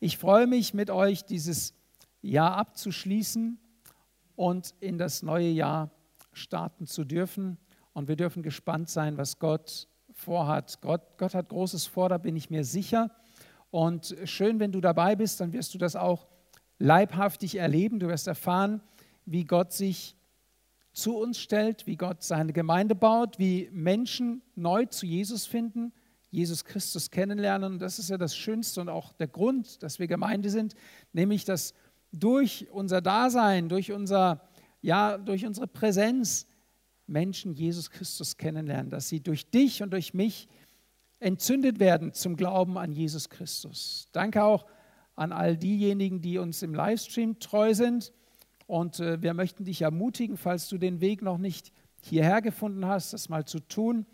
Ich freue mich mit euch, dieses Jahr abzuschließen und in das neue Jahr starten zu dürfen. Und wir dürfen gespannt sein, was Gott vorhat. Gott, Gott hat Großes vor, da bin ich mir sicher. Und schön, wenn du dabei bist, dann wirst du das auch leibhaftig erleben. Du wirst erfahren, wie Gott sich zu uns stellt, wie Gott seine Gemeinde baut, wie Menschen neu zu Jesus finden, Jesus Christus kennenlernen. Und das ist ja das Schönste und auch der Grund, dass wir Gemeinde sind, nämlich dass durch unser Dasein, durch, unser, ja, durch unsere Präsenz Menschen Jesus Christus kennenlernen, dass sie durch dich und durch mich entzündet werden zum Glauben an Jesus Christus. Danke auch an all diejenigen, die uns im Livestream treu sind. Und äh, wir möchten dich ermutigen, falls du den Weg noch nicht hierher gefunden hast, das mal zu tun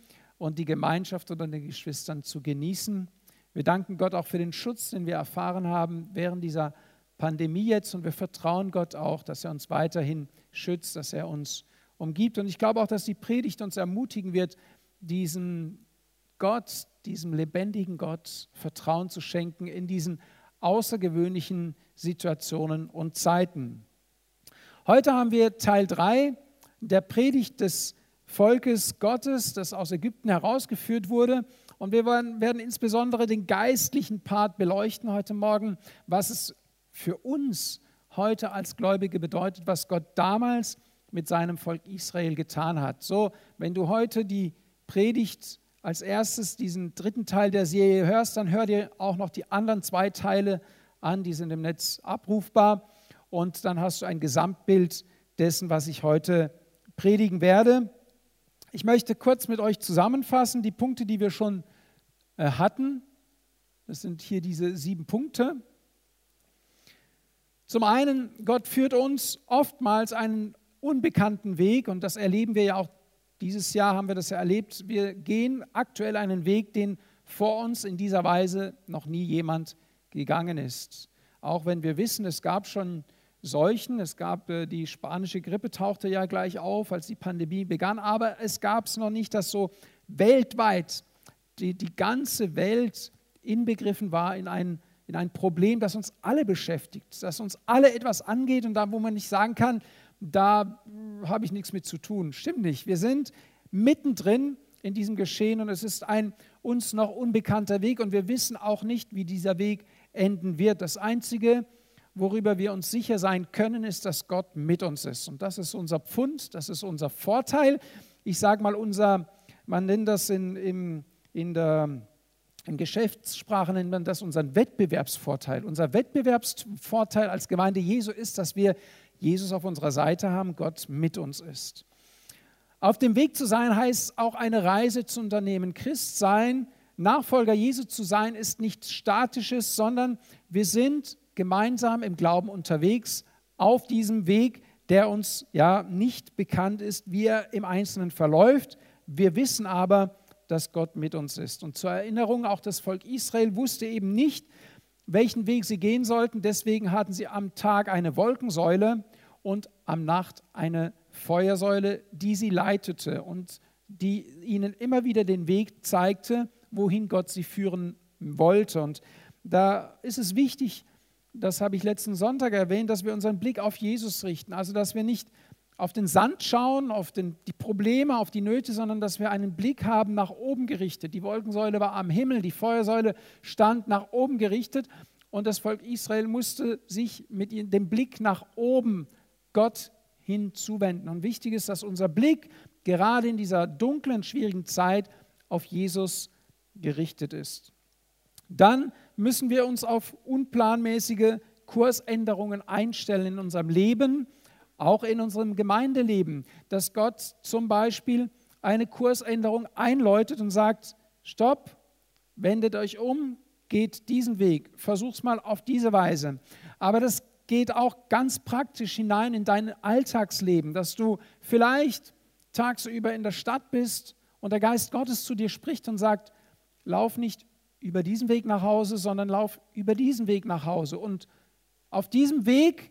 und die Gemeinschaft unter den Geschwistern zu genießen. Wir danken Gott auch für den Schutz, den wir erfahren haben während dieser Pandemie jetzt und wir vertrauen Gott auch, dass er uns weiterhin schützt, dass er uns umgibt. Und ich glaube auch, dass die Predigt uns ermutigen wird, diesen Gott, diesem lebendigen Gott Vertrauen zu schenken in diesen außergewöhnlichen Situationen und Zeiten. Heute haben wir Teil 3 der Predigt des Volkes Gottes, das aus Ägypten herausgeführt wurde. Und wir werden insbesondere den geistlichen Part beleuchten heute Morgen, was es für uns heute als Gläubige bedeutet, was Gott damals mit seinem Volk Israel getan hat. So, wenn du heute die Predigt als erstes diesen dritten Teil der Serie hörst, dann hör dir auch noch die anderen zwei Teile an, die sind im Netz abrufbar. Und dann hast du ein Gesamtbild dessen, was ich heute predigen werde. Ich möchte kurz mit euch zusammenfassen die Punkte, die wir schon äh, hatten. Das sind hier diese sieben Punkte. Zum einen, Gott führt uns oftmals einen unbekannten Weg und das erleben wir ja auch dieses Jahr haben wir das ja erlebt. Wir gehen aktuell einen Weg, den vor uns in dieser Weise noch nie jemand gegangen ist. Auch wenn wir wissen, es gab schon Seuchen, es gab äh, die spanische Grippe, tauchte ja gleich auf, als die Pandemie begann, aber es gab es noch nicht, dass so weltweit die, die ganze Welt inbegriffen war in ein, in ein Problem, das uns alle beschäftigt, das uns alle etwas angeht und da, wo man nicht sagen kann, da habe ich nichts mit zu tun. Stimmt nicht. Wir sind mittendrin in diesem Geschehen und es ist ein uns noch unbekannter Weg und wir wissen auch nicht, wie dieser Weg enden wird. Das Einzige, worüber wir uns sicher sein können, ist, dass Gott mit uns ist. Und das ist unser Pfund, das ist unser Vorteil. Ich sage mal, unser, man nennt das in, in, in der in Geschäftssprache nennt man das unseren Wettbewerbsvorteil. Unser Wettbewerbsvorteil als Gemeinde Jesu ist, dass wir Jesus auf unserer Seite haben, Gott mit uns ist. Auf dem Weg zu sein heißt auch eine Reise zu unternehmen. Christ sein, Nachfolger Jesu zu sein, ist nichts Statisches, sondern wir sind gemeinsam im Glauben unterwegs auf diesem Weg, der uns ja nicht bekannt ist, wie er im Einzelnen verläuft. Wir wissen aber, dass Gott mit uns ist. Und zur Erinnerung, auch das Volk Israel wusste eben nicht, welchen Weg sie gehen sollten. Deswegen hatten sie am Tag eine Wolkensäule und am Nacht eine Feuersäule, die sie leitete und die ihnen immer wieder den Weg zeigte, wohin Gott sie führen wollte. Und da ist es wichtig, das habe ich letzten Sonntag erwähnt, dass wir unseren Blick auf Jesus richten. Also, dass wir nicht auf den Sand schauen, auf den, die Probleme, auf die Nöte, sondern dass wir einen Blick haben nach oben gerichtet. Die Wolkensäule war am Himmel, die Feuersäule stand nach oben gerichtet und das Volk Israel musste sich mit dem Blick nach oben Gott hinzuwenden. Und wichtig ist, dass unser Blick gerade in dieser dunklen, schwierigen Zeit auf Jesus gerichtet ist. Dann müssen wir uns auf unplanmäßige Kursänderungen einstellen in unserem Leben auch in unserem Gemeindeleben, dass Gott zum Beispiel eine Kursänderung einläutet und sagt, stopp, wendet euch um, geht diesen Weg, versuch's mal auf diese Weise. Aber das geht auch ganz praktisch hinein in dein Alltagsleben, dass du vielleicht tagsüber in der Stadt bist und der Geist Gottes zu dir spricht und sagt, lauf nicht über diesen Weg nach Hause, sondern lauf über diesen Weg nach Hause. Und auf diesem Weg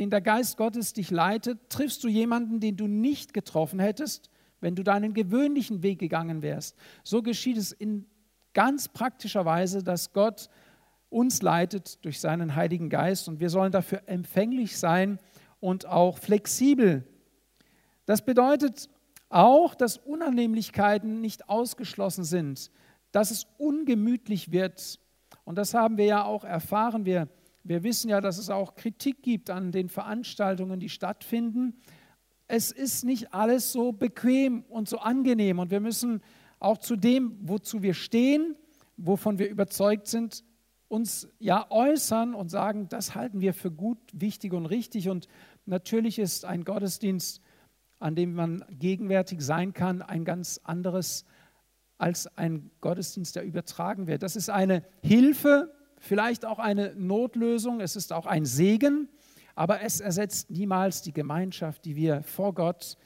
den der Geist Gottes dich leitet, triffst du jemanden, den du nicht getroffen hättest, wenn du deinen gewöhnlichen Weg gegangen wärst. So geschieht es in ganz praktischer Weise, dass Gott uns leitet durch seinen Heiligen Geist und wir sollen dafür empfänglich sein und auch flexibel. Das bedeutet auch, dass Unannehmlichkeiten nicht ausgeschlossen sind, dass es ungemütlich wird. Und das haben wir ja auch erfahren. Wir, wir wissen ja, dass es auch Kritik gibt an den Veranstaltungen, die stattfinden. Es ist nicht alles so bequem und so angenehm. Und wir müssen auch zu dem, wozu wir stehen, wovon wir überzeugt sind, uns ja äußern und sagen, das halten wir für gut, wichtig und richtig. Und natürlich ist ein Gottesdienst, an dem man gegenwärtig sein kann, ein ganz anderes als ein Gottesdienst, der übertragen wird. Das ist eine Hilfe, vielleicht auch eine Notlösung, es ist auch ein Segen, aber es ersetzt niemals die Gemeinschaft, die wir vor Gott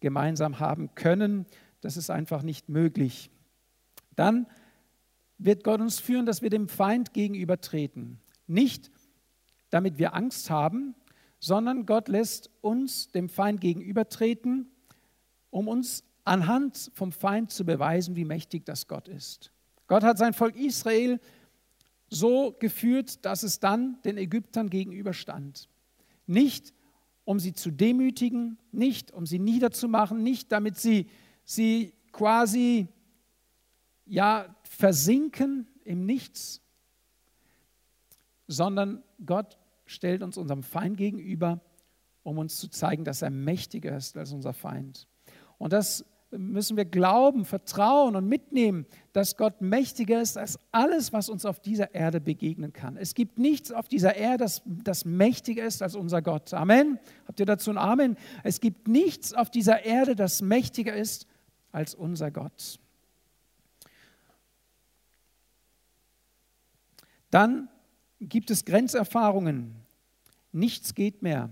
gemeinsam haben können. Das ist einfach nicht möglich. Dann wird Gott uns führen, dass wir dem Feind gegenübertreten. Nicht, damit wir Angst haben, sondern Gott lässt uns dem Feind gegenübertreten, um uns anhand vom Feind zu beweisen, wie mächtig das Gott ist. Gott hat sein Volk Israel so geführt, dass es dann den Ägyptern gegenüberstand. Nicht, um sie zu demütigen, nicht, um sie niederzumachen, nicht, damit sie, sie quasi ja, versinken im Nichts, sondern Gott stellt uns unserem Feind gegenüber, um uns zu zeigen, dass er mächtiger ist als unser Feind. Und das müssen wir glauben, vertrauen und mitnehmen, dass Gott mächtiger ist als alles, was uns auf dieser Erde begegnen kann. Es gibt nichts auf dieser Erde, das, das mächtiger ist als unser Gott. Amen. Habt ihr dazu ein Amen? Es gibt nichts auf dieser Erde, das mächtiger ist als unser Gott. Dann gibt es Grenzerfahrungen. Nichts geht mehr.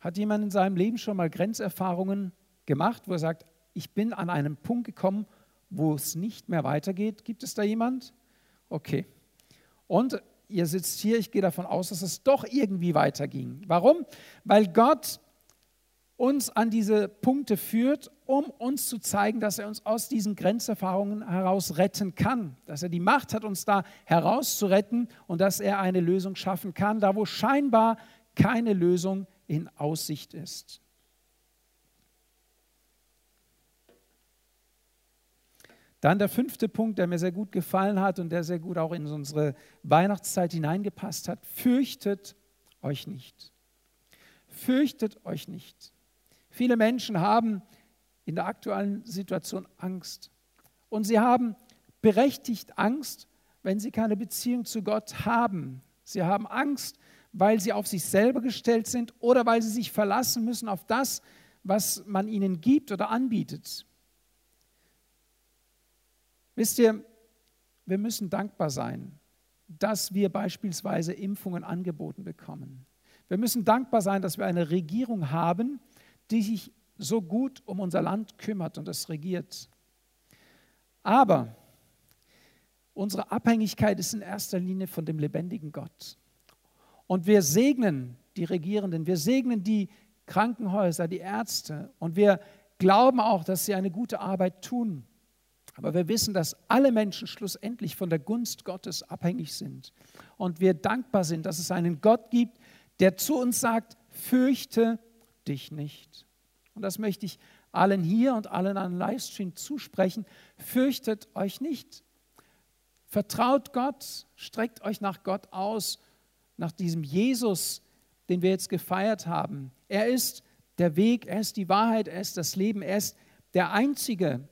Hat jemand in seinem Leben schon mal Grenzerfahrungen gemacht, wo er sagt, ich bin an einem Punkt gekommen, wo es nicht mehr weitergeht? Gibt es da jemand? Okay. Und ihr sitzt hier, ich gehe davon aus, dass es doch irgendwie weiterging. Warum? Weil Gott uns an diese Punkte führt, um uns zu zeigen, dass er uns aus diesen Grenzerfahrungen heraus retten kann, dass er die Macht hat, uns da herauszuretten und dass er eine Lösung schaffen kann, da wo scheinbar keine Lösung in Aussicht ist. Dann der fünfte Punkt, der mir sehr gut gefallen hat und der sehr gut auch in unsere Weihnachtszeit hineingepasst hat. Fürchtet euch nicht. Fürchtet euch nicht. Viele Menschen haben in der aktuellen Situation Angst. Und sie haben berechtigt Angst, wenn sie keine Beziehung zu Gott haben. Sie haben Angst, weil sie auf sich selber gestellt sind oder weil sie sich verlassen müssen auf das, was man ihnen gibt oder anbietet. Wisst ihr, wir müssen dankbar sein, dass wir beispielsweise Impfungen angeboten bekommen. Wir müssen dankbar sein, dass wir eine Regierung haben, die sich so gut um unser Land kümmert und es regiert. Aber unsere Abhängigkeit ist in erster Linie von dem lebendigen Gott. Und wir segnen die Regierenden, wir segnen die Krankenhäuser, die Ärzte und wir glauben auch, dass sie eine gute Arbeit tun. Aber wir wissen, dass alle Menschen schlussendlich von der Gunst Gottes abhängig sind. Und wir dankbar sind, dass es einen Gott gibt, der zu uns sagt, fürchte dich nicht. Und das möchte ich allen hier und allen an Livestream zusprechen. Fürchtet euch nicht. Vertraut Gott, streckt euch nach Gott aus, nach diesem Jesus, den wir jetzt gefeiert haben. Er ist der Weg, er ist die Wahrheit, er ist das Leben, er ist der einzige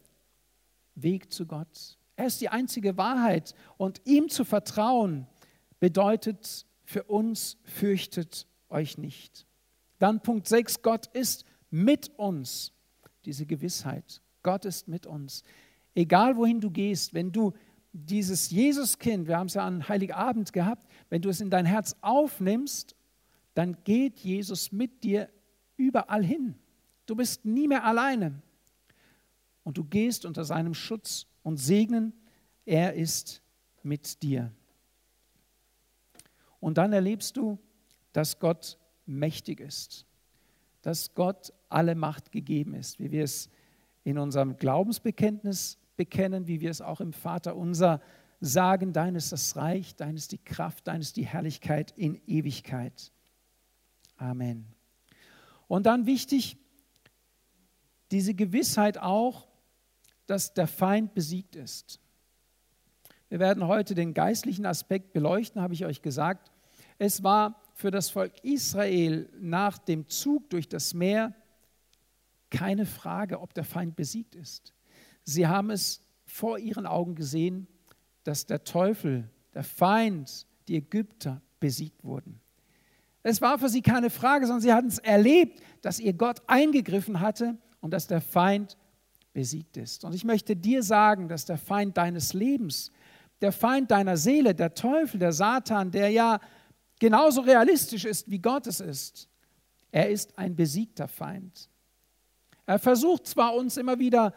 Weg zu Gott. Er ist die einzige Wahrheit und ihm zu vertrauen bedeutet für uns, fürchtet euch nicht. Dann Punkt 6, Gott ist mit uns. Diese Gewissheit, Gott ist mit uns. Egal wohin du gehst, wenn du dieses Jesuskind, wir haben es ja an Heiligabend gehabt, wenn du es in dein Herz aufnimmst, dann geht Jesus mit dir überall hin. Du bist nie mehr alleine. Und du gehst unter seinem Schutz und Segnen. Er ist mit dir. Und dann erlebst du, dass Gott mächtig ist, dass Gott alle Macht gegeben ist, wie wir es in unserem Glaubensbekenntnis bekennen, wie wir es auch im Vater unser sagen, dein ist das Reich, dein ist die Kraft, dein ist die Herrlichkeit in Ewigkeit. Amen. Und dann wichtig, diese Gewissheit auch, dass der Feind besiegt ist. Wir werden heute den geistlichen Aspekt beleuchten, habe ich euch gesagt. Es war für das Volk Israel nach dem Zug durch das Meer keine Frage, ob der Feind besiegt ist. Sie haben es vor ihren Augen gesehen, dass der Teufel, der Feind, die Ägypter besiegt wurden. Es war für sie keine Frage, sondern sie hatten es erlebt, dass ihr Gott eingegriffen hatte und dass der Feind besiegt ist. Und ich möchte dir sagen, dass der Feind deines Lebens, der Feind deiner Seele, der Teufel, der Satan, der ja genauso realistisch ist, wie Gott es ist, er ist ein besiegter Feind. Er versucht zwar uns immer wieder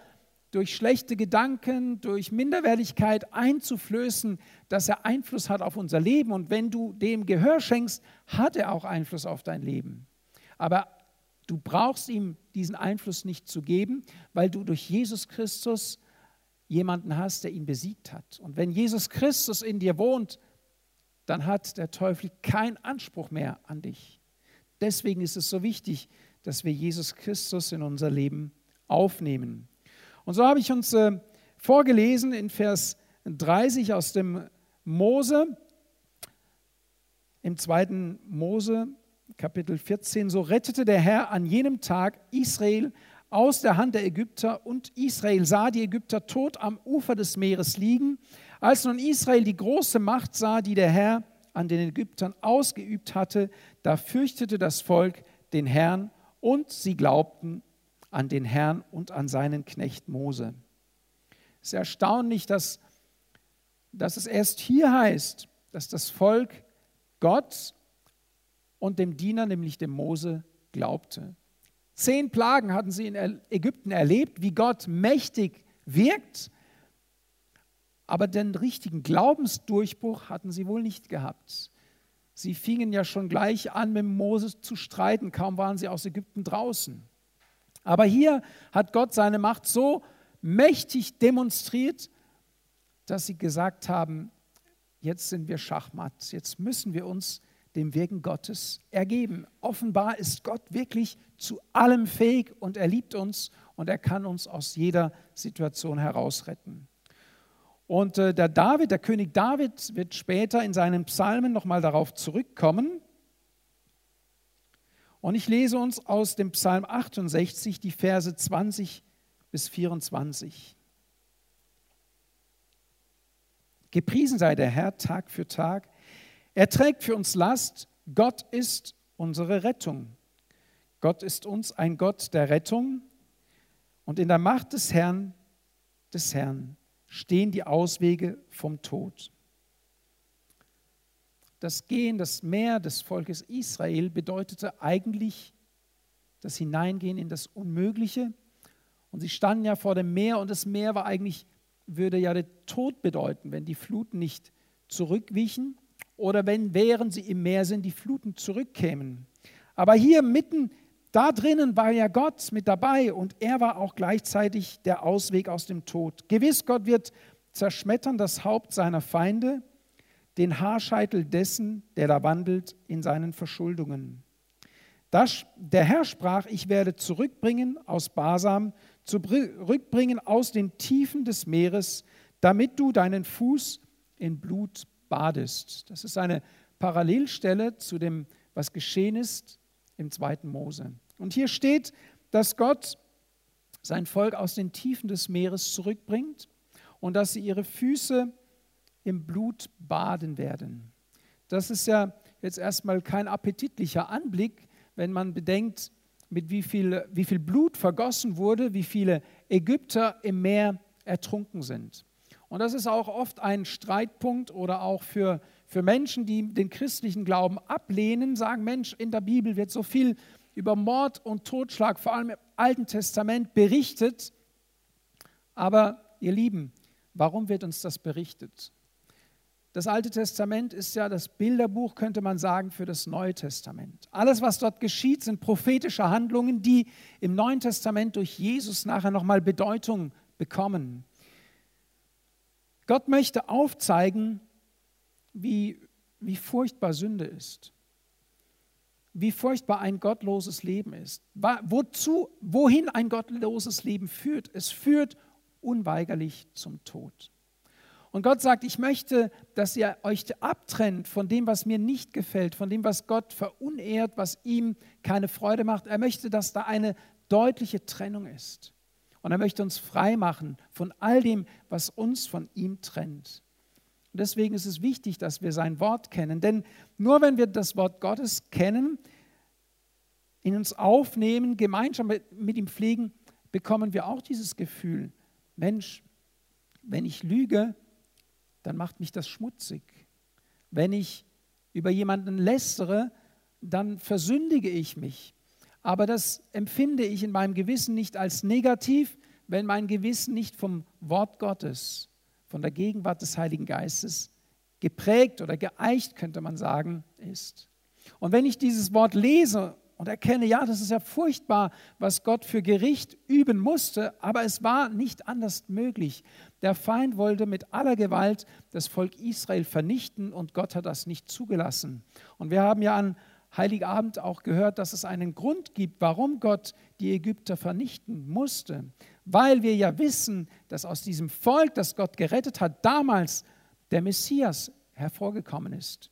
durch schlechte Gedanken, durch Minderwertigkeit einzuflößen, dass er Einfluss hat auf unser Leben. Und wenn du dem Gehör schenkst, hat er auch Einfluss auf dein Leben. Aber du brauchst ihm diesen Einfluss nicht zu geben, weil du durch Jesus Christus jemanden hast, der ihn besiegt hat. Und wenn Jesus Christus in dir wohnt, dann hat der Teufel keinen Anspruch mehr an dich. Deswegen ist es so wichtig, dass wir Jesus Christus in unser Leben aufnehmen. Und so habe ich uns äh, vorgelesen in Vers 30 aus dem Mose, im zweiten Mose, Kapitel 14, so rettete der Herr an jenem Tag Israel aus der Hand der Ägypter und Israel sah die Ägypter tot am Ufer des Meeres liegen. Als nun Israel die große Macht sah, die der Herr an den Ägyptern ausgeübt hatte, da fürchtete das Volk den Herrn und sie glaubten an den Herrn und an seinen Knecht Mose. Es ist erstaunlich, dass, dass es erst hier heißt, dass das Volk Gott und dem Diener, nämlich dem Mose, glaubte. Zehn Plagen hatten sie in Ägypten erlebt, wie Gott mächtig wirkt, aber den richtigen Glaubensdurchbruch hatten sie wohl nicht gehabt. Sie fingen ja schon gleich an, mit Mose zu streiten, kaum waren sie aus Ägypten draußen. Aber hier hat Gott seine Macht so mächtig demonstriert, dass sie gesagt haben, jetzt sind wir Schachmatt, jetzt müssen wir uns dem Wirken Gottes ergeben. Offenbar ist Gott wirklich zu allem fähig und er liebt uns und er kann uns aus jeder Situation herausretten. Und äh, der David, der König David, wird später in seinen Psalmen nochmal darauf zurückkommen. Und ich lese uns aus dem Psalm 68 die Verse 20 bis 24. Gepriesen sei der Herr Tag für Tag. Er trägt für uns Last. Gott ist unsere Rettung. Gott ist uns ein Gott der Rettung. Und in der Macht des Herrn, des Herrn, stehen die Auswege vom Tod das Gehen, das Meer des Volkes Israel bedeutete eigentlich das Hineingehen in das Unmögliche. Und sie standen ja vor dem Meer und das Meer war eigentlich, würde ja den Tod bedeuten, wenn die Fluten nicht zurückwichen oder wenn, während sie im Meer sind, die Fluten zurückkämen. Aber hier mitten da drinnen war ja Gott mit dabei und er war auch gleichzeitig der Ausweg aus dem Tod. Gewiss, Gott wird zerschmettern das Haupt seiner Feinde den Haarscheitel dessen, der da wandelt in seinen Verschuldungen. Das, der Herr sprach, ich werde zurückbringen aus Basam, zurückbringen aus den Tiefen des Meeres, damit du deinen Fuß in Blut badest. Das ist eine Parallelstelle zu dem, was geschehen ist im zweiten Mose. Und hier steht, dass Gott sein Volk aus den Tiefen des Meeres zurückbringt und dass sie ihre Füße im Blut baden werden. Das ist ja jetzt erstmal kein appetitlicher Anblick, wenn man bedenkt, mit wie viel, wie viel Blut vergossen wurde, wie viele Ägypter im Meer ertrunken sind. Und das ist auch oft ein Streitpunkt oder auch für, für Menschen, die den christlichen Glauben ablehnen, sagen, Mensch, in der Bibel wird so viel über Mord und Totschlag, vor allem im Alten Testament, berichtet. Aber ihr Lieben, warum wird uns das berichtet? Das Alte Testament ist ja das Bilderbuch, könnte man sagen, für das Neue Testament. Alles, was dort geschieht, sind prophetische Handlungen, die im Neuen Testament durch Jesus nachher nochmal Bedeutung bekommen. Gott möchte aufzeigen, wie, wie furchtbar Sünde ist, wie furchtbar ein gottloses Leben ist, wozu, wohin ein gottloses Leben führt. Es führt unweigerlich zum Tod. Und Gott sagt, ich möchte, dass ihr euch abtrennt von dem, was mir nicht gefällt, von dem, was Gott verunehrt, was ihm keine Freude macht. Er möchte, dass da eine deutliche Trennung ist. Und er möchte uns frei machen von all dem, was uns von ihm trennt. Und deswegen ist es wichtig, dass wir sein Wort kennen. Denn nur wenn wir das Wort Gottes kennen, in uns aufnehmen, Gemeinschaft mit, mit ihm pflegen, bekommen wir auch dieses Gefühl, Mensch, wenn ich lüge, dann macht mich das schmutzig. Wenn ich über jemanden lästere, dann versündige ich mich. Aber das empfinde ich in meinem Gewissen nicht als negativ, wenn mein Gewissen nicht vom Wort Gottes, von der Gegenwart des Heiligen Geistes geprägt oder geeicht, könnte man sagen, ist. Und wenn ich dieses Wort lese und erkenne, ja, das ist ja furchtbar, was Gott für Gericht üben musste, aber es war nicht anders möglich. Der Feind wollte mit aller Gewalt das Volk Israel vernichten und Gott hat das nicht zugelassen. Und wir haben ja an Heiligabend auch gehört, dass es einen Grund gibt, warum Gott die Ägypter vernichten musste. Weil wir ja wissen, dass aus diesem Volk, das Gott gerettet hat, damals der Messias hervorgekommen ist.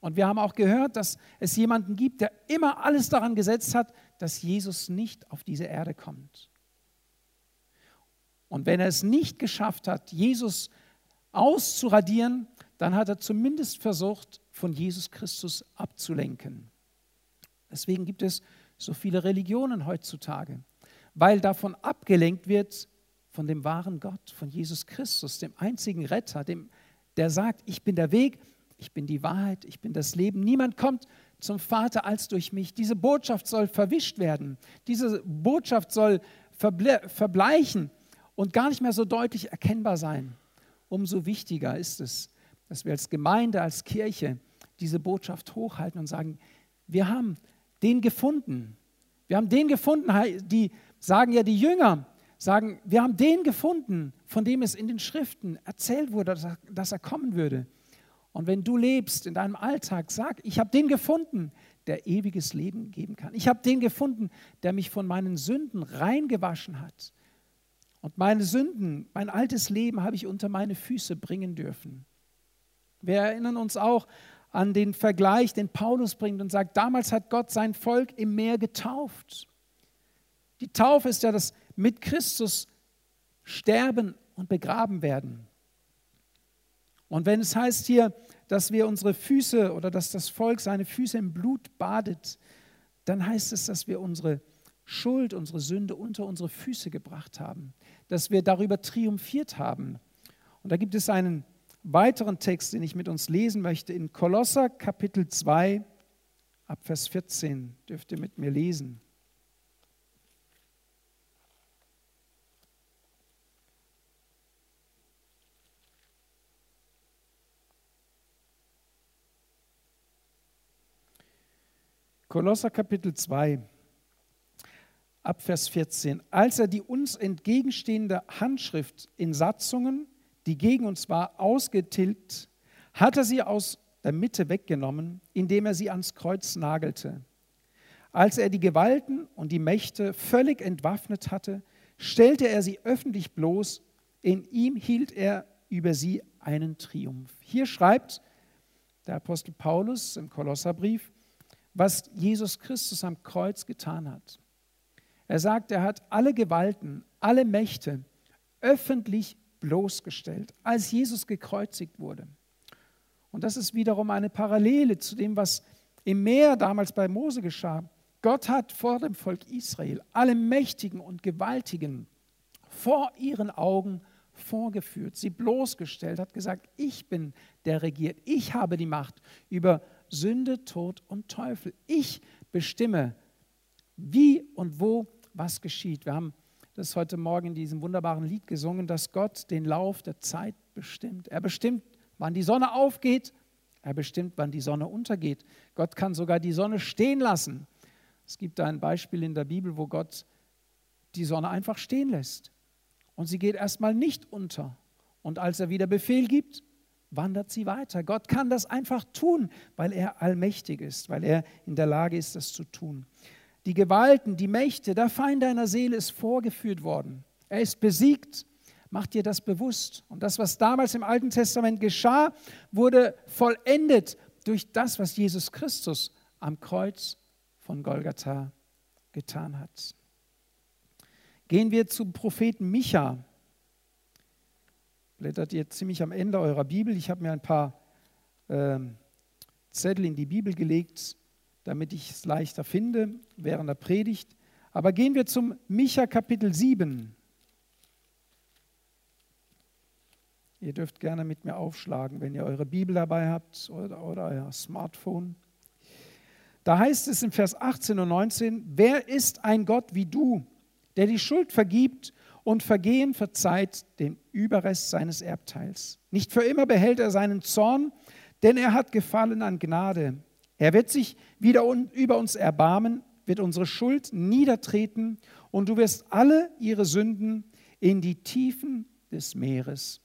Und wir haben auch gehört, dass es jemanden gibt, der immer alles daran gesetzt hat, dass Jesus nicht auf diese Erde kommt. Und wenn er es nicht geschafft hat, Jesus auszuradieren, dann hat er zumindest versucht, von Jesus Christus abzulenken. Deswegen gibt es so viele Religionen heutzutage, weil davon abgelenkt wird von dem wahren Gott, von Jesus Christus, dem einzigen Retter, dem, der sagt, ich bin der Weg, ich bin die Wahrheit, ich bin das Leben. Niemand kommt zum Vater als durch mich. Diese Botschaft soll verwischt werden. Diese Botschaft soll verbleichen und gar nicht mehr so deutlich erkennbar sein. Umso wichtiger ist es, dass wir als Gemeinde, als Kirche diese Botschaft hochhalten und sagen, wir haben den gefunden. Wir haben den gefunden, die sagen ja die Jünger, sagen, wir haben den gefunden, von dem es in den Schriften erzählt wurde, dass er kommen würde. Und wenn du lebst in deinem Alltag, sag, ich habe den gefunden, der ewiges Leben geben kann. Ich habe den gefunden, der mich von meinen Sünden reingewaschen hat. Und meine Sünden, mein altes Leben habe ich unter meine Füße bringen dürfen. Wir erinnern uns auch an den Vergleich, den Paulus bringt und sagt, damals hat Gott sein Volk im Meer getauft. Die Taufe ist ja das mit Christus sterben und begraben werden. Und wenn es heißt hier, dass wir unsere Füße oder dass das Volk seine Füße im Blut badet, dann heißt es, dass wir unsere Schuld, unsere Sünde unter unsere Füße gebracht haben, dass wir darüber triumphiert haben. Und da gibt es einen weiteren Text, den ich mit uns lesen möchte, in Kolosser Kapitel 2, ab Vers 14, dürft ihr mit mir lesen. Kolosser Kapitel 2, ab Vers 14. Als er die uns entgegenstehende Handschrift in Satzungen, die gegen uns war, ausgetilgt, hat er sie aus der Mitte weggenommen, indem er sie ans Kreuz nagelte. Als er die Gewalten und die Mächte völlig entwaffnet hatte, stellte er sie öffentlich bloß, in ihm hielt er über sie einen Triumph. Hier schreibt der Apostel Paulus im Kolosserbrief, was Jesus Christus am Kreuz getan hat. Er sagt, er hat alle Gewalten, alle Mächte öffentlich bloßgestellt, als Jesus gekreuzigt wurde. Und das ist wiederum eine Parallele zu dem, was im Meer damals bei Mose geschah. Gott hat vor dem Volk Israel alle Mächtigen und Gewaltigen vor ihren Augen vorgeführt, sie bloßgestellt, hat gesagt, ich bin der regiert, ich habe die Macht über Sünde, Tod und Teufel. Ich bestimme, wie und wo was geschieht. Wir haben das heute Morgen in diesem wunderbaren Lied gesungen, dass Gott den Lauf der Zeit bestimmt. Er bestimmt, wann die Sonne aufgeht, er bestimmt, wann die Sonne untergeht. Gott kann sogar die Sonne stehen lassen. Es gibt ein Beispiel in der Bibel, wo Gott die Sonne einfach stehen lässt. Und sie geht erstmal nicht unter. und als er wieder Befehl gibt, wandert sie weiter. Gott kann das einfach tun, weil er allmächtig ist, weil er in der Lage ist, das zu tun. Die Gewalten, die Mächte, der Feind deiner Seele ist vorgeführt worden. Er ist besiegt. Mach dir das bewusst. Und das, was damals im Alten Testament geschah, wurde vollendet durch das, was Jesus Christus am Kreuz von Golgatha getan hat. Gehen wir zum Propheten Micha. Blättert ihr ziemlich am Ende eurer Bibel. Ich habe mir ein paar äh, Zettel in die Bibel gelegt, damit ich es leichter finde während der Predigt. Aber gehen wir zum Micha Kapitel 7. Ihr dürft gerne mit mir aufschlagen, wenn ihr eure Bibel dabei habt oder, oder euer Smartphone. Da heißt es in Vers 18 und 19, wer ist ein Gott wie du, der die Schuld vergibt und Vergehen verzeiht den Überrest seines Erbteils. Nicht für immer behält er seinen Zorn, denn er hat Gefallen an Gnade. Er wird sich wieder über uns erbarmen, wird unsere Schuld niedertreten und du wirst alle ihre Sünden in die Tiefen des Meeres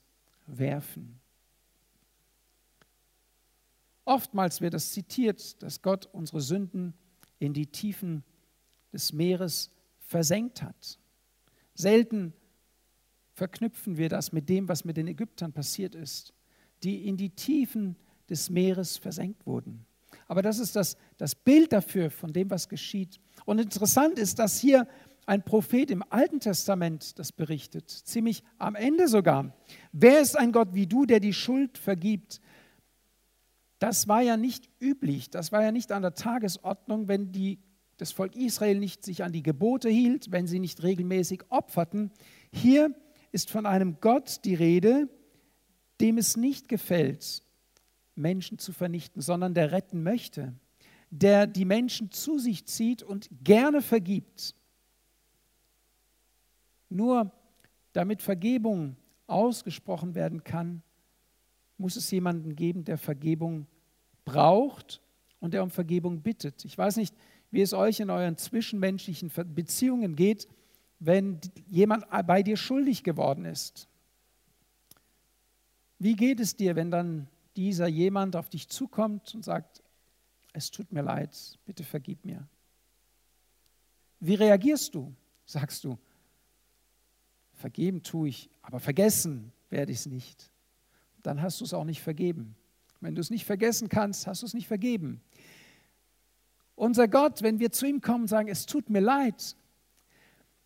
werfen. Oftmals wird es zitiert, dass Gott unsere Sünden in die Tiefen des Meeres versenkt hat. Selten verknüpfen wir das mit dem, was mit den Ägyptern passiert ist, die in die Tiefen des Meeres versenkt wurden. Aber das ist das, das Bild dafür, von dem, was geschieht. Und interessant ist, dass hier ein Prophet im Alten Testament das berichtet, ziemlich am Ende sogar. Wer ist ein Gott wie du, der die Schuld vergibt? Das war ja nicht üblich, das war ja nicht an der Tagesordnung, wenn die, das Volk Israel nicht sich an die Gebote hielt, wenn sie nicht regelmäßig opferten. Hier ist von einem Gott die Rede, dem es nicht gefällt, Menschen zu vernichten, sondern der retten möchte, der die Menschen zu sich zieht und gerne vergibt. Nur damit Vergebung ausgesprochen werden kann, muss es jemanden geben, der Vergebung braucht und der um Vergebung bittet. Ich weiß nicht, wie es euch in euren zwischenmenschlichen Beziehungen geht, wenn jemand bei dir schuldig geworden ist. Wie geht es dir, wenn dann dieser jemand auf dich zukommt und sagt, es tut mir leid, bitte vergib mir? Wie reagierst du? Sagst du, Vergeben tue ich, aber vergessen werde ich es nicht. Dann hast du es auch nicht vergeben. Wenn du es nicht vergessen kannst, hast du es nicht vergeben. Unser Gott, wenn wir zu ihm kommen und sagen, es tut mir leid,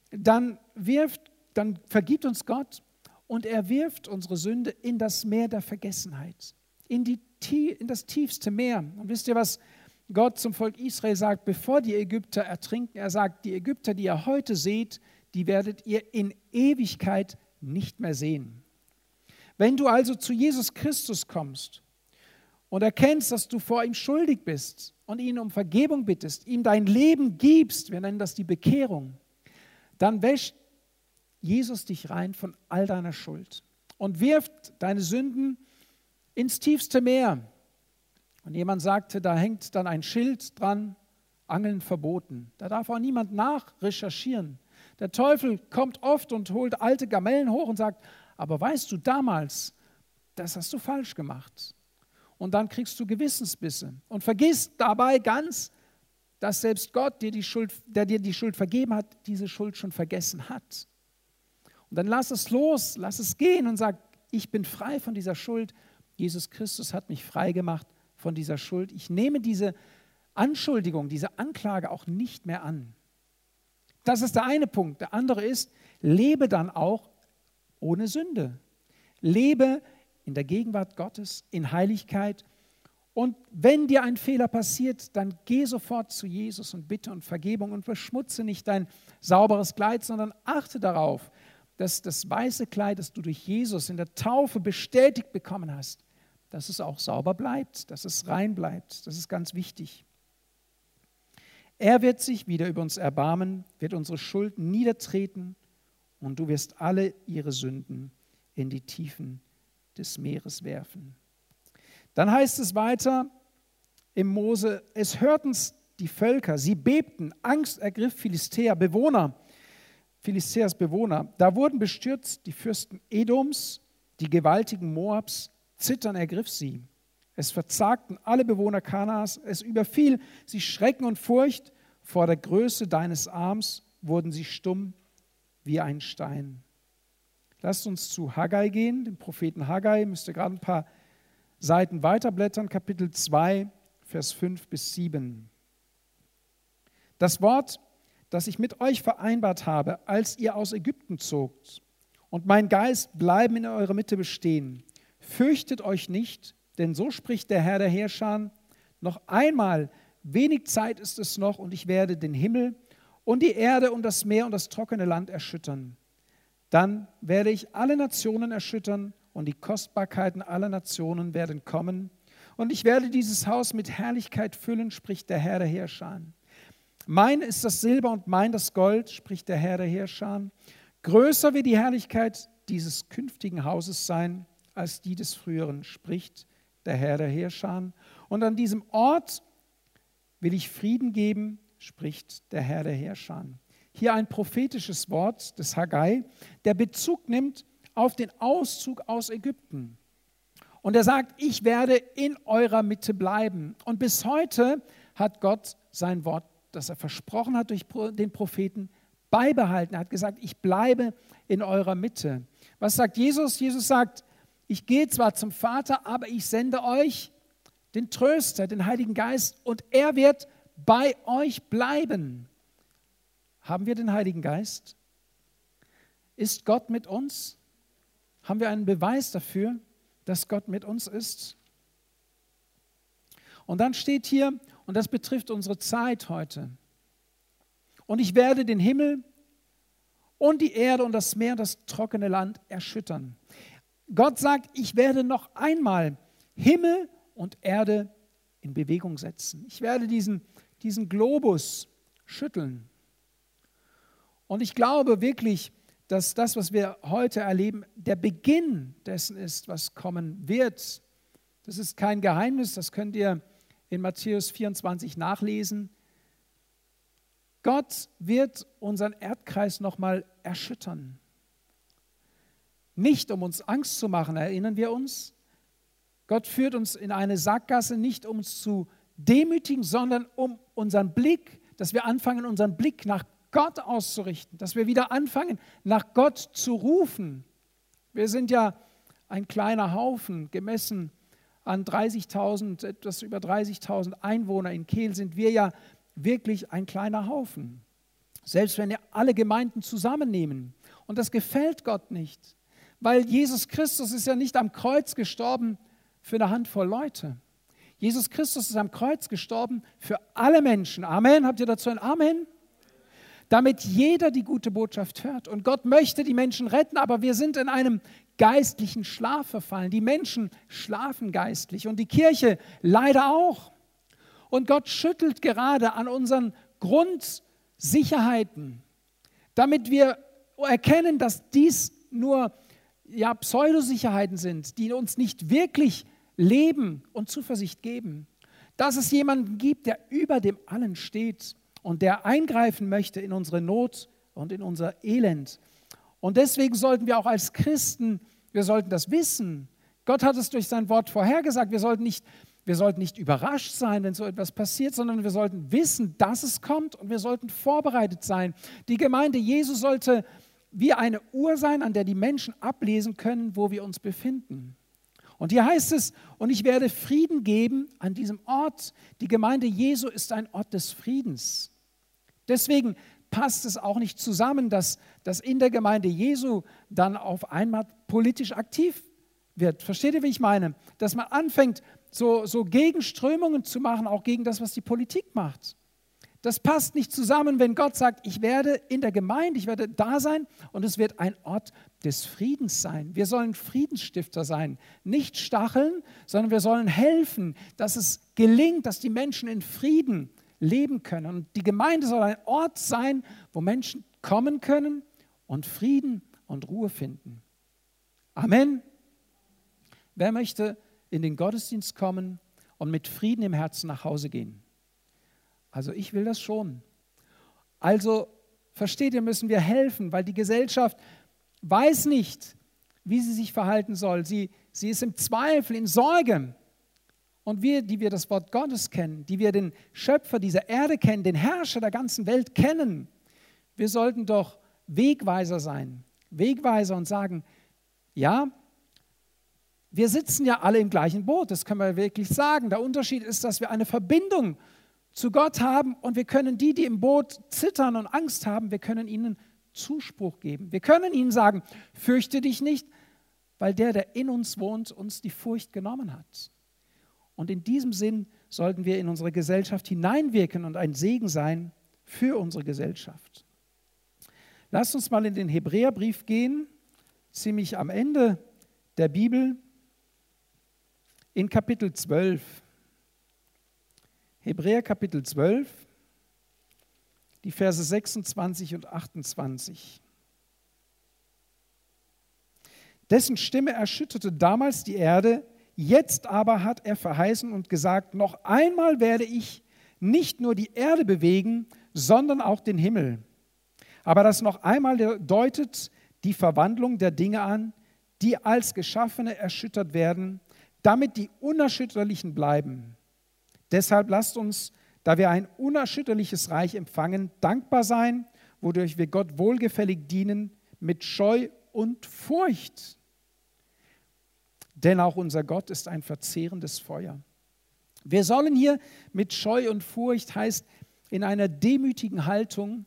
dann wirft, dann vergibt uns Gott und er wirft unsere Sünde in das Meer der Vergessenheit, in, die, in das tiefste Meer. Und wisst ihr, was Gott zum Volk Israel sagt, bevor die Ägypter ertrinken? Er sagt, die Ägypter, die ihr heute seht, die werdet ihr in Ewigkeit nicht mehr sehen. Wenn du also zu Jesus Christus kommst und erkennst, dass du vor ihm schuldig bist und ihn um Vergebung bittest, ihm dein Leben gibst, wir nennen das die Bekehrung, dann wäscht Jesus dich rein von all deiner Schuld und wirft deine Sünden ins tiefste Meer. Und jemand sagte, da hängt dann ein Schild dran, Angeln verboten. Da darf auch niemand nachrecherchieren. Der Teufel kommt oft und holt alte Gamellen hoch und sagt, aber weißt du, damals, das hast du falsch gemacht. Und dann kriegst du Gewissensbisse und vergisst dabei ganz, dass selbst Gott, dir die Schuld, der dir die Schuld vergeben hat, diese Schuld schon vergessen hat. Und dann lass es los, lass es gehen und sag, ich bin frei von dieser Schuld. Jesus Christus hat mich frei gemacht von dieser Schuld. Ich nehme diese Anschuldigung, diese Anklage auch nicht mehr an. Das ist der eine Punkt. Der andere ist, lebe dann auch ohne Sünde. Lebe in der Gegenwart Gottes, in Heiligkeit. Und wenn dir ein Fehler passiert, dann geh sofort zu Jesus und bitte um Vergebung und verschmutze nicht dein sauberes Kleid, sondern achte darauf, dass das weiße Kleid, das du durch Jesus in der Taufe bestätigt bekommen hast, dass es auch sauber bleibt, dass es rein bleibt. Das ist ganz wichtig. Er wird sich wieder über uns erbarmen, wird unsere Schuld niedertreten und du wirst alle ihre Sünden in die Tiefen des Meeres werfen. Dann heißt es weiter im Mose, es hörten's die Völker, sie bebten, Angst ergriff Philistea, Bewohner, Philisteas Bewohner. Da wurden bestürzt die Fürsten Edoms Die gewaltigen Moabs, Zittern ergriff sie. Es verzagten alle Bewohner Kanas, es überfiel sie Schrecken und Furcht. Vor der Größe deines Arms wurden sie stumm wie ein Stein. Lasst uns zu Haggai gehen, dem Propheten Haggai. Müsst ihr gerade ein paar Seiten weiterblättern, Kapitel 2, Vers 5 bis 7. Das Wort, das ich mit euch vereinbart habe, als ihr aus Ägypten zogt, und mein Geist bleiben in eurer Mitte bestehen. Fürchtet euch nicht, denn so spricht der Herr der Herrscher, noch einmal, wenig Zeit ist es noch, und ich werde den Himmel und die Erde und das Meer und das trockene Land erschüttern. Dann werde ich alle Nationen erschüttern und die Kostbarkeiten aller Nationen werden kommen. Und ich werde dieses Haus mit Herrlichkeit füllen, spricht der Herr der Herrscher. Mein ist das Silber und mein das Gold, spricht der Herr der Herrscher. Größer wird die Herrlichkeit dieses künftigen Hauses sein als die des früheren, spricht der Herr der Herrscher. Und an diesem Ort will ich Frieden geben, spricht der Herr der Herrscher. Hier ein prophetisches Wort des Haggai, der Bezug nimmt auf den Auszug aus Ägypten. Und er sagt, ich werde in eurer Mitte bleiben. Und bis heute hat Gott sein Wort das er versprochen hat durch den Propheten, beibehalten. Er hat gesagt, ich bleibe in eurer Mitte. Was sagt Jesus? Jesus sagt, ich gehe zwar zum Vater, aber ich sende euch den Tröster, den Heiligen Geist, und er wird bei euch bleiben. Haben wir den Heiligen Geist? Ist Gott mit uns? Haben wir einen Beweis dafür, dass Gott mit uns ist? Und dann steht hier, und das betrifft unsere Zeit heute. Und ich werde den Himmel und die Erde und das Meer und das trockene Land erschüttern. Gott sagt, ich werde noch einmal Himmel und Erde in Bewegung setzen. Ich werde diesen, diesen Globus schütteln. Und ich glaube wirklich, dass das, was wir heute erleben, der Beginn dessen ist, was kommen wird. Das ist kein Geheimnis, das könnt ihr in Matthäus 24 nachlesen. Gott wird unseren Erdkreis nochmal erschüttern. Nicht um uns Angst zu machen, erinnern wir uns. Gott führt uns in eine Sackgasse, nicht um uns zu demütigen, sondern um unseren Blick, dass wir anfangen, unseren Blick nach Gott auszurichten, dass wir wieder anfangen, nach Gott zu rufen. Wir sind ja ein kleiner Haufen, gemessen an 30.000, etwas über 30.000 Einwohner in Kehl sind wir ja wirklich ein kleiner Haufen. Selbst wenn wir alle Gemeinden zusammennehmen. Und das gefällt Gott nicht, weil Jesus Christus ist ja nicht am Kreuz gestorben für eine Handvoll Leute. Jesus Christus ist am Kreuz gestorben für alle Menschen. Amen. Habt ihr dazu ein Amen? Damit jeder die gute Botschaft hört. Und Gott möchte die Menschen retten, aber wir sind in einem geistlichen Schlaf verfallen. Die Menschen schlafen geistlich und die Kirche leider auch. Und Gott schüttelt gerade an unseren Grundsicherheiten, damit wir erkennen, dass dies nur ja, Pseudosicherheiten sind, die uns nicht wirklich Leben und Zuversicht geben. Dass es jemanden gibt, der über dem allen steht und der eingreifen möchte in unsere Not und in unser Elend. Und deswegen sollten wir auch als Christen, wir sollten das wissen. Gott hat es durch sein Wort vorhergesagt. Wir sollten nicht, wir sollten nicht überrascht sein, wenn so etwas passiert, sondern wir sollten wissen, dass es kommt und wir sollten vorbereitet sein. Die Gemeinde Jesu sollte wie eine Uhr sein, an der die Menschen ablesen können, wo wir uns befinden. Und hier heißt es, und ich werde Frieden geben an diesem Ort. Die Gemeinde Jesu ist ein Ort des Friedens. Deswegen passt es auch nicht zusammen, dass, dass in der Gemeinde Jesu dann auf einmal politisch aktiv wird. Versteht ihr, wie ich meine? Dass man anfängt, so, so Gegenströmungen zu machen, auch gegen das, was die Politik macht. Das passt nicht zusammen, wenn Gott sagt, ich werde in der Gemeinde, ich werde da sein und es wird ein Ort des Friedens sein. Wir sollen Friedensstifter sein, nicht stacheln, sondern wir sollen helfen, dass es gelingt, dass die Menschen in Frieden leben können. Und die Gemeinde soll ein Ort sein, wo Menschen kommen können und Frieden und Ruhe finden. Amen. Wer möchte in den Gottesdienst kommen und mit Frieden im Herzen nach Hause gehen? Also ich will das schon. Also versteht ihr, müssen wir helfen, weil die Gesellschaft weiß nicht, wie sie sich verhalten soll. Sie, sie ist im Zweifel, in Sorge. Und wir, die wir das Wort Gottes kennen, die wir den Schöpfer dieser Erde kennen, den Herrscher der ganzen Welt kennen, wir sollten doch Wegweiser sein. Wegweiser und sagen, ja, wir sitzen ja alle im gleichen Boot, das können wir wirklich sagen. Der Unterschied ist, dass wir eine Verbindung zu Gott haben und wir können die, die im Boot zittern und Angst haben, wir können ihnen Zuspruch geben. Wir können ihnen sagen, fürchte dich nicht, weil der, der in uns wohnt, uns die Furcht genommen hat. Und in diesem Sinn sollten wir in unsere Gesellschaft hineinwirken und ein Segen sein für unsere Gesellschaft. Lasst uns mal in den Hebräerbrief gehen, ziemlich am Ende der Bibel, in Kapitel 12. Hebräer Kapitel 12, die Verse 26 und 28. Dessen Stimme erschütterte damals die Erde, Jetzt aber hat er verheißen und gesagt, noch einmal werde ich nicht nur die Erde bewegen, sondern auch den Himmel. Aber das noch einmal deutet die Verwandlung der Dinge an, die als Geschaffene erschüttert werden, damit die Unerschütterlichen bleiben. Deshalb lasst uns, da wir ein unerschütterliches Reich empfangen, dankbar sein, wodurch wir Gott wohlgefällig dienen, mit Scheu und Furcht denn auch unser Gott ist ein verzehrendes Feuer. Wir sollen hier mit Scheu und Furcht, heißt in einer demütigen Haltung,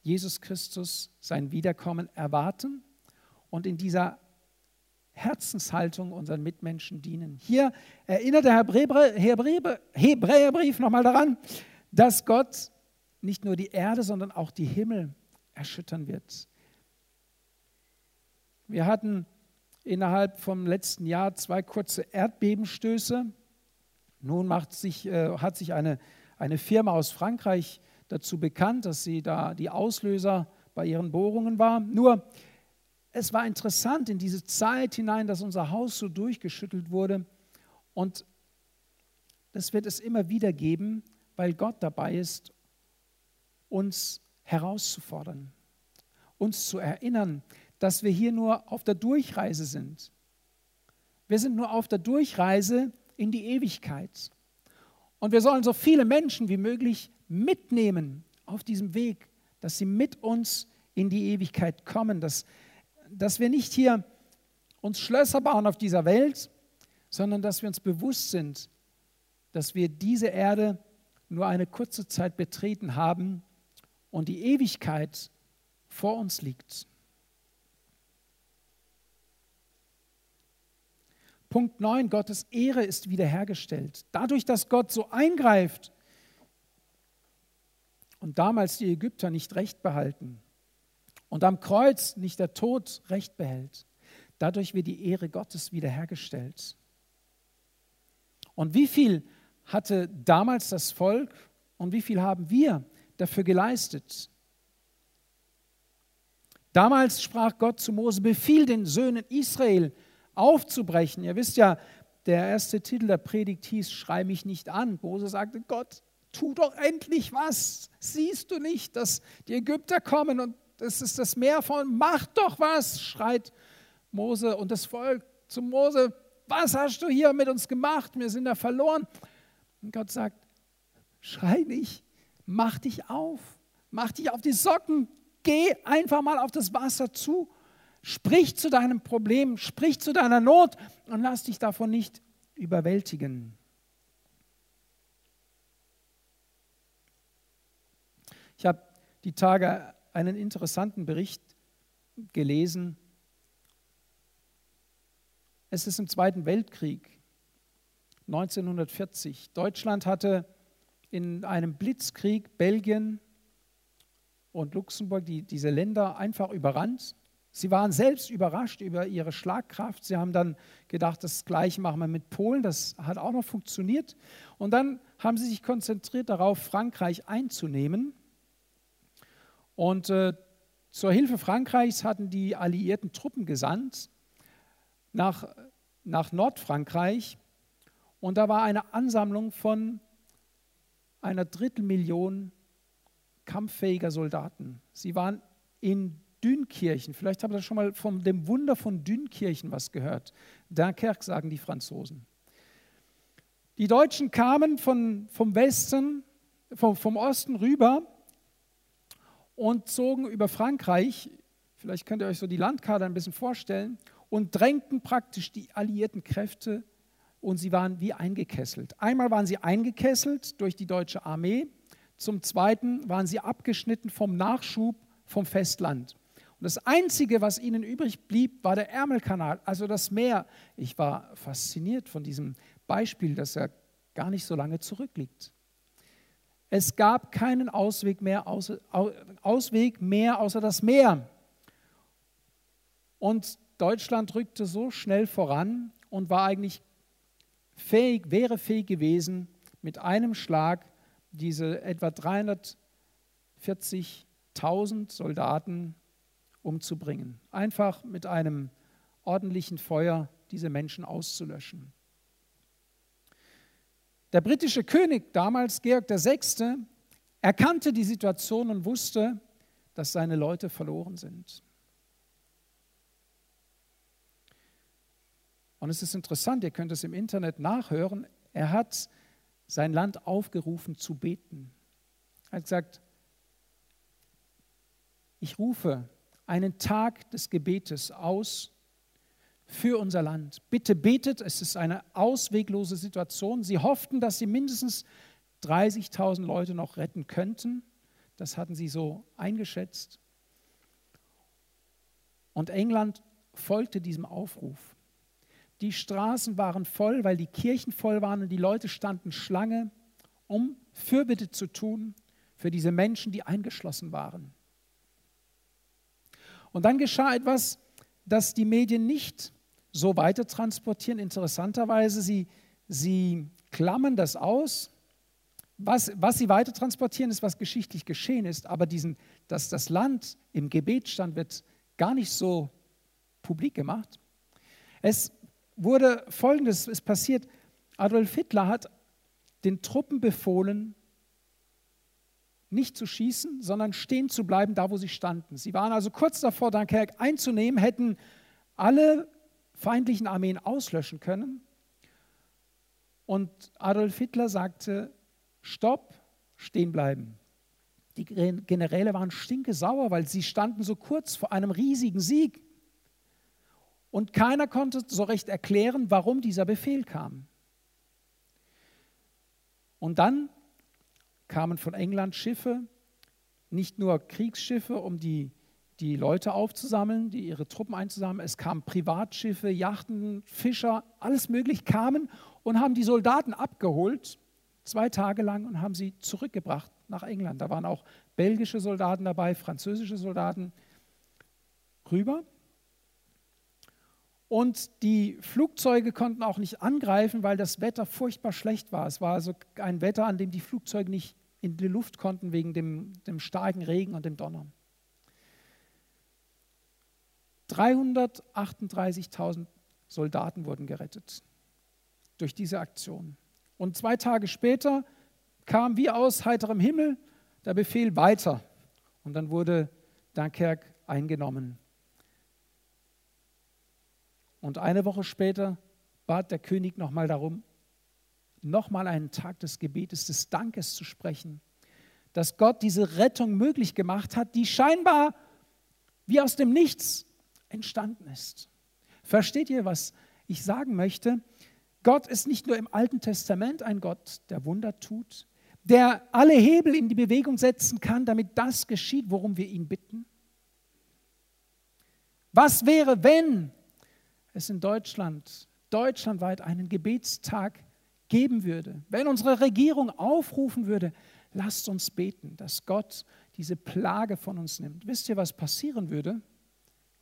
Jesus Christus sein Wiederkommen erwarten und in dieser Herzenshaltung unseren Mitmenschen dienen. Hier erinnert der Hebräerbrief nochmal daran, dass Gott nicht nur die Erde, sondern auch die Himmel erschüttern wird. Wir hatten innerhalb vom letzten Jahr zwei kurze Erdbebenstöße. Nun sich, äh, hat sich eine, eine Firma aus Frankreich dazu bekannt, dass sie da die Auslöser bei ihren Bohrungen war. Nur, es war interessant in diese Zeit hinein, dass unser Haus so durchgeschüttelt wurde. Und das wird es immer wieder geben, weil Gott dabei ist, uns herauszufordern, uns zu erinnern, dass wir hier nur auf der Durchreise sind. Wir sind nur auf der Durchreise in die Ewigkeit. Und wir sollen so viele Menschen wie möglich mitnehmen auf diesem Weg, dass sie mit uns in die Ewigkeit kommen, dass, dass wir nicht hier uns Schlösser bauen auf dieser Welt, sondern dass wir uns bewusst sind, dass wir diese Erde nur eine kurze Zeit betreten haben und die Ewigkeit vor uns liegt. Punkt 9, Gottes Ehre ist wiederhergestellt. Dadurch, dass Gott so eingreift und damals die Ägypter nicht recht behalten und am Kreuz nicht der Tod recht behält, dadurch wird die Ehre Gottes wiederhergestellt. Und wie viel hatte damals das Volk und wie viel haben wir dafür geleistet? Damals sprach Gott zu Mose, befiehl den Söhnen Israel, aufzubrechen. Ihr wisst ja, der erste Titel der Predigt hieß, schrei mich nicht an. Mose sagte, Gott, tu doch endlich was. Siehst du nicht, dass die Ägypter kommen und es ist das Meer von, mach doch was, schreit Mose und das Volk zu Mose, was hast du hier mit uns gemacht? Wir sind da verloren. Und Gott sagt, schrei nicht, mach dich auf, mach dich auf die Socken, geh einfach mal auf das Wasser zu Sprich zu deinem Problem, sprich zu deiner Not und lass dich davon nicht überwältigen. Ich habe die Tage einen interessanten Bericht gelesen. Es ist im Zweiten Weltkrieg 1940. Deutschland hatte in einem Blitzkrieg Belgien und Luxemburg, die, diese Länder einfach überrannt Sie waren selbst überrascht über ihre Schlagkraft. Sie haben dann gedacht, das gleiche machen wir mit Polen. Das hat auch noch funktioniert. Und dann haben sie sich konzentriert darauf, Frankreich einzunehmen. Und äh, zur Hilfe Frankreichs hatten die alliierten Truppen gesandt nach, nach Nordfrankreich. Und da war eine Ansammlung von einer Drittelmillion kampffähiger Soldaten. Sie waren in Dünkirchen. Vielleicht habt ihr schon mal von dem Wunder von Dünkirchen was gehört. Dunkerque sagen die Franzosen. Die Deutschen kamen von, vom Westen, vom, vom Osten rüber und zogen über Frankreich. Vielleicht könnt ihr euch so die Landkarte ein bisschen vorstellen und drängten praktisch die alliierten Kräfte und sie waren wie eingekesselt. Einmal waren sie eingekesselt durch die deutsche Armee, zum Zweiten waren sie abgeschnitten vom Nachschub vom Festland. Und das Einzige, was ihnen übrig blieb, war der Ärmelkanal, also das Meer. Ich war fasziniert von diesem Beispiel, das ja gar nicht so lange zurückliegt. Es gab keinen Ausweg mehr außer, Ausweg mehr außer das Meer. Und Deutschland rückte so schnell voran und war eigentlich fähig, wäre fähig gewesen, mit einem Schlag diese etwa 340.000 Soldaten umzubringen. Einfach mit einem ordentlichen Feuer diese Menschen auszulöschen. Der britische König damals, Georg VI., erkannte die Situation und wusste, dass seine Leute verloren sind. Und es ist interessant, ihr könnt es im Internet nachhören, er hat sein Land aufgerufen zu beten. Er hat gesagt, ich rufe einen Tag des Gebetes aus für unser Land. Bitte betet, es ist eine ausweglose Situation. Sie hofften, dass sie mindestens 30.000 Leute noch retten könnten. Das hatten sie so eingeschätzt. Und England folgte diesem Aufruf. Die Straßen waren voll, weil die Kirchen voll waren und die Leute standen Schlange, um Fürbitte zu tun für diese Menschen, die eingeschlossen waren. Und dann geschah etwas, das die Medien nicht so weiter transportieren. Interessanterweise, sie, sie klammern das aus. Was, was sie weiter transportieren, ist, was geschichtlich geschehen ist. Aber diesen, dass das Land im Gebet stand, wird gar nicht so publik gemacht. Es wurde Folgendes ist passiert. Adolf Hitler hat den Truppen befohlen, nicht zu schießen, sondern stehen zu bleiben, da wo sie standen. Sie waren also kurz davor, Dunkerque einzunehmen, hätten alle feindlichen Armeen auslöschen können. Und Adolf Hitler sagte, stopp, stehen bleiben. Die Generäle waren stinkesauer, weil sie standen so kurz vor einem riesigen Sieg. Und keiner konnte so recht erklären, warum dieser Befehl kam. Und dann kamen von England Schiffe, nicht nur Kriegsschiffe, um die, die Leute aufzusammeln, die ihre Truppen einzusammeln. Es kamen Privatschiffe, Yachten, Fischer, alles möglich kamen und haben die Soldaten abgeholt, zwei Tage lang, und haben sie zurückgebracht nach England. Da waren auch belgische Soldaten dabei, französische Soldaten rüber. Und die Flugzeuge konnten auch nicht angreifen, weil das Wetter furchtbar schlecht war. Es war also ein Wetter, an dem die Flugzeuge nicht in die Luft konnten wegen dem, dem starken Regen und dem Donner. 338.000 Soldaten wurden gerettet durch diese Aktion. Und zwei Tage später kam wie aus heiterem Himmel der Befehl weiter. Und dann wurde Dunkerque eingenommen. Und eine Woche später bat der König nochmal darum, nochmal einen Tag des Gebetes, des Dankes zu sprechen, dass Gott diese Rettung möglich gemacht hat, die scheinbar wie aus dem Nichts entstanden ist. Versteht ihr, was ich sagen möchte? Gott ist nicht nur im Alten Testament ein Gott, der Wunder tut, der alle Hebel in die Bewegung setzen kann, damit das geschieht, worum wir ihn bitten. Was wäre, wenn es in Deutschland, deutschlandweit einen Gebetstag geben würde, wenn unsere Regierung aufrufen würde, lasst uns beten, dass Gott diese Plage von uns nimmt. Wisst ihr, was passieren würde?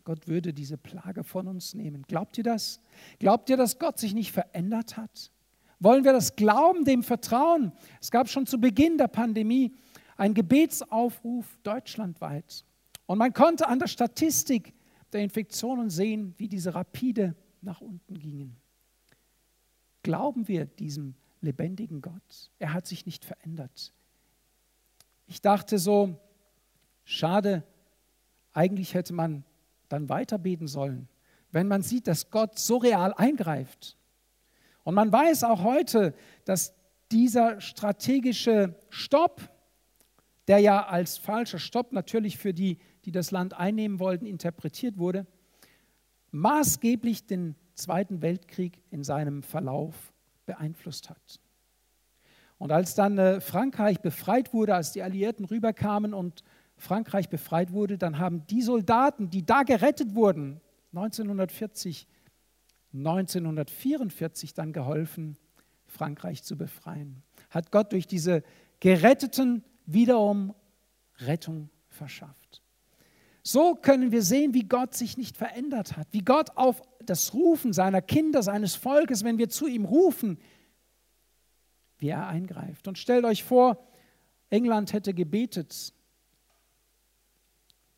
Gott würde diese Plage von uns nehmen. Glaubt ihr das? Glaubt ihr, dass Gott sich nicht verändert hat? Wollen wir das glauben, dem vertrauen? Es gab schon zu Beginn der Pandemie einen Gebetsaufruf deutschlandweit. Und man konnte an der Statistik der Infektionen sehen, wie diese rapide nach unten gingen. Glauben wir diesem lebendigen Gott? Er hat sich nicht verändert. Ich dachte so, schade, eigentlich hätte man dann weiter beten sollen, wenn man sieht, dass Gott so real eingreift. Und man weiß auch heute, dass dieser strategische Stopp, der ja als falscher Stopp natürlich für die, die das Land einnehmen wollten, interpretiert wurde, maßgeblich den Zweiten Weltkrieg in seinem Verlauf beeinflusst hat. Und als dann äh, Frankreich befreit wurde, als die Alliierten rüberkamen und Frankreich befreit wurde, dann haben die Soldaten, die da gerettet wurden, 1940, 1944 dann geholfen, Frankreich zu befreien. Hat Gott durch diese Geretteten wiederum Rettung verschafft. So können wir sehen, wie Gott sich nicht verändert hat, wie Gott auf das Rufen seiner Kinder, seines Volkes, wenn wir zu ihm rufen, wie er eingreift. Und stellt euch vor, England hätte gebetet.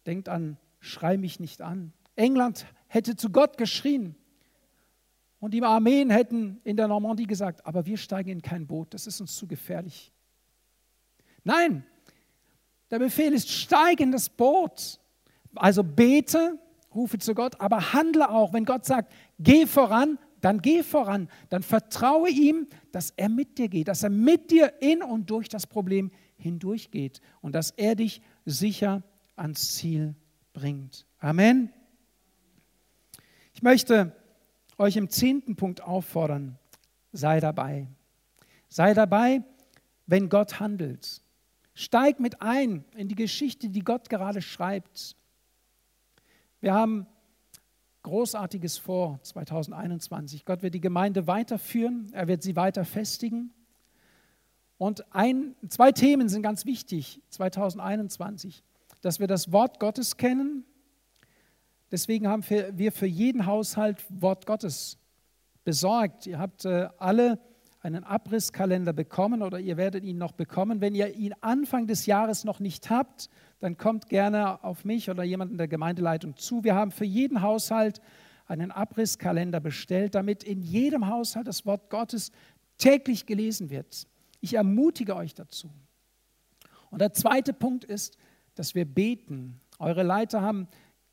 Denkt an, schrei mich nicht an. England hätte zu Gott geschrien. Und die Armeen hätten in der Normandie gesagt, aber wir steigen in kein Boot, das ist uns zu gefährlich. Nein, der Befehl ist, steig in das Boot. Also bete, rufe zu Gott, aber handle auch. Wenn Gott sagt, geh voran, dann geh voran. Dann vertraue ihm, dass er mit dir geht, dass er mit dir in und durch das Problem hindurchgeht und dass er dich sicher ans Ziel bringt. Amen. Ich möchte euch im zehnten Punkt auffordern, sei dabei. Sei dabei, wenn Gott handelt. Steig mit ein in die Geschichte, die Gott gerade schreibt. Wir haben Großartiges vor 2021. Gott wird die Gemeinde weiterführen, er wird sie weiter festigen. Und ein, zwei Themen sind ganz wichtig 2021, dass wir das Wort Gottes kennen Deswegen haben wir für jeden Haushalt Wort Gottes besorgt. Ihr habt äh, alle einen Abrisskalender bekommen oder ihr werdet ihn noch bekommen. Wenn ihr ihn Anfang des Jahres noch nicht habt, dann kommt gerne auf mich oder jemanden der Gemeindeleitung zu. Wir haben für jeden Haushalt einen Abrisskalender bestellt, damit in jedem Haushalt das Wort Gottes täglich gelesen wird. Ich ermutige euch dazu. Und der zweite Punkt ist, dass wir beten. Eure Leiter haben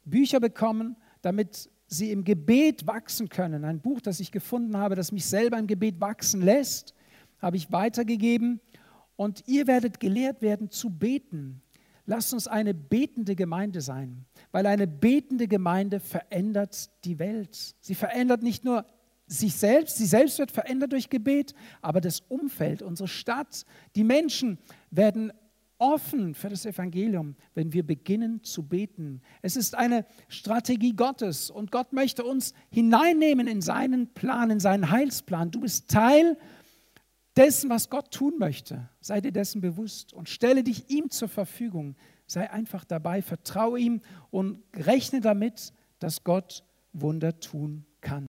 Bücher bekommen, damit sie im Gebet wachsen können. Ein Buch, das ich gefunden habe, das mich selber im Gebet wachsen lässt, habe ich weitergegeben. Und ihr werdet gelehrt werden zu beten. Lasst uns eine betende Gemeinde sein, weil eine betende Gemeinde verändert die Welt. Sie verändert nicht nur sich selbst, sie selbst wird verändert durch Gebet, aber das Umfeld, unsere Stadt, die Menschen werden offen für das Evangelium, wenn wir beginnen zu beten. Es ist eine Strategie Gottes und Gott möchte uns hineinnehmen in seinen Plan, in seinen Heilsplan. Du bist Teil dessen, was Gott tun möchte. Sei dir dessen bewusst und stelle dich ihm zur Verfügung. Sei einfach dabei, vertraue ihm und rechne damit, dass Gott Wunder tun kann.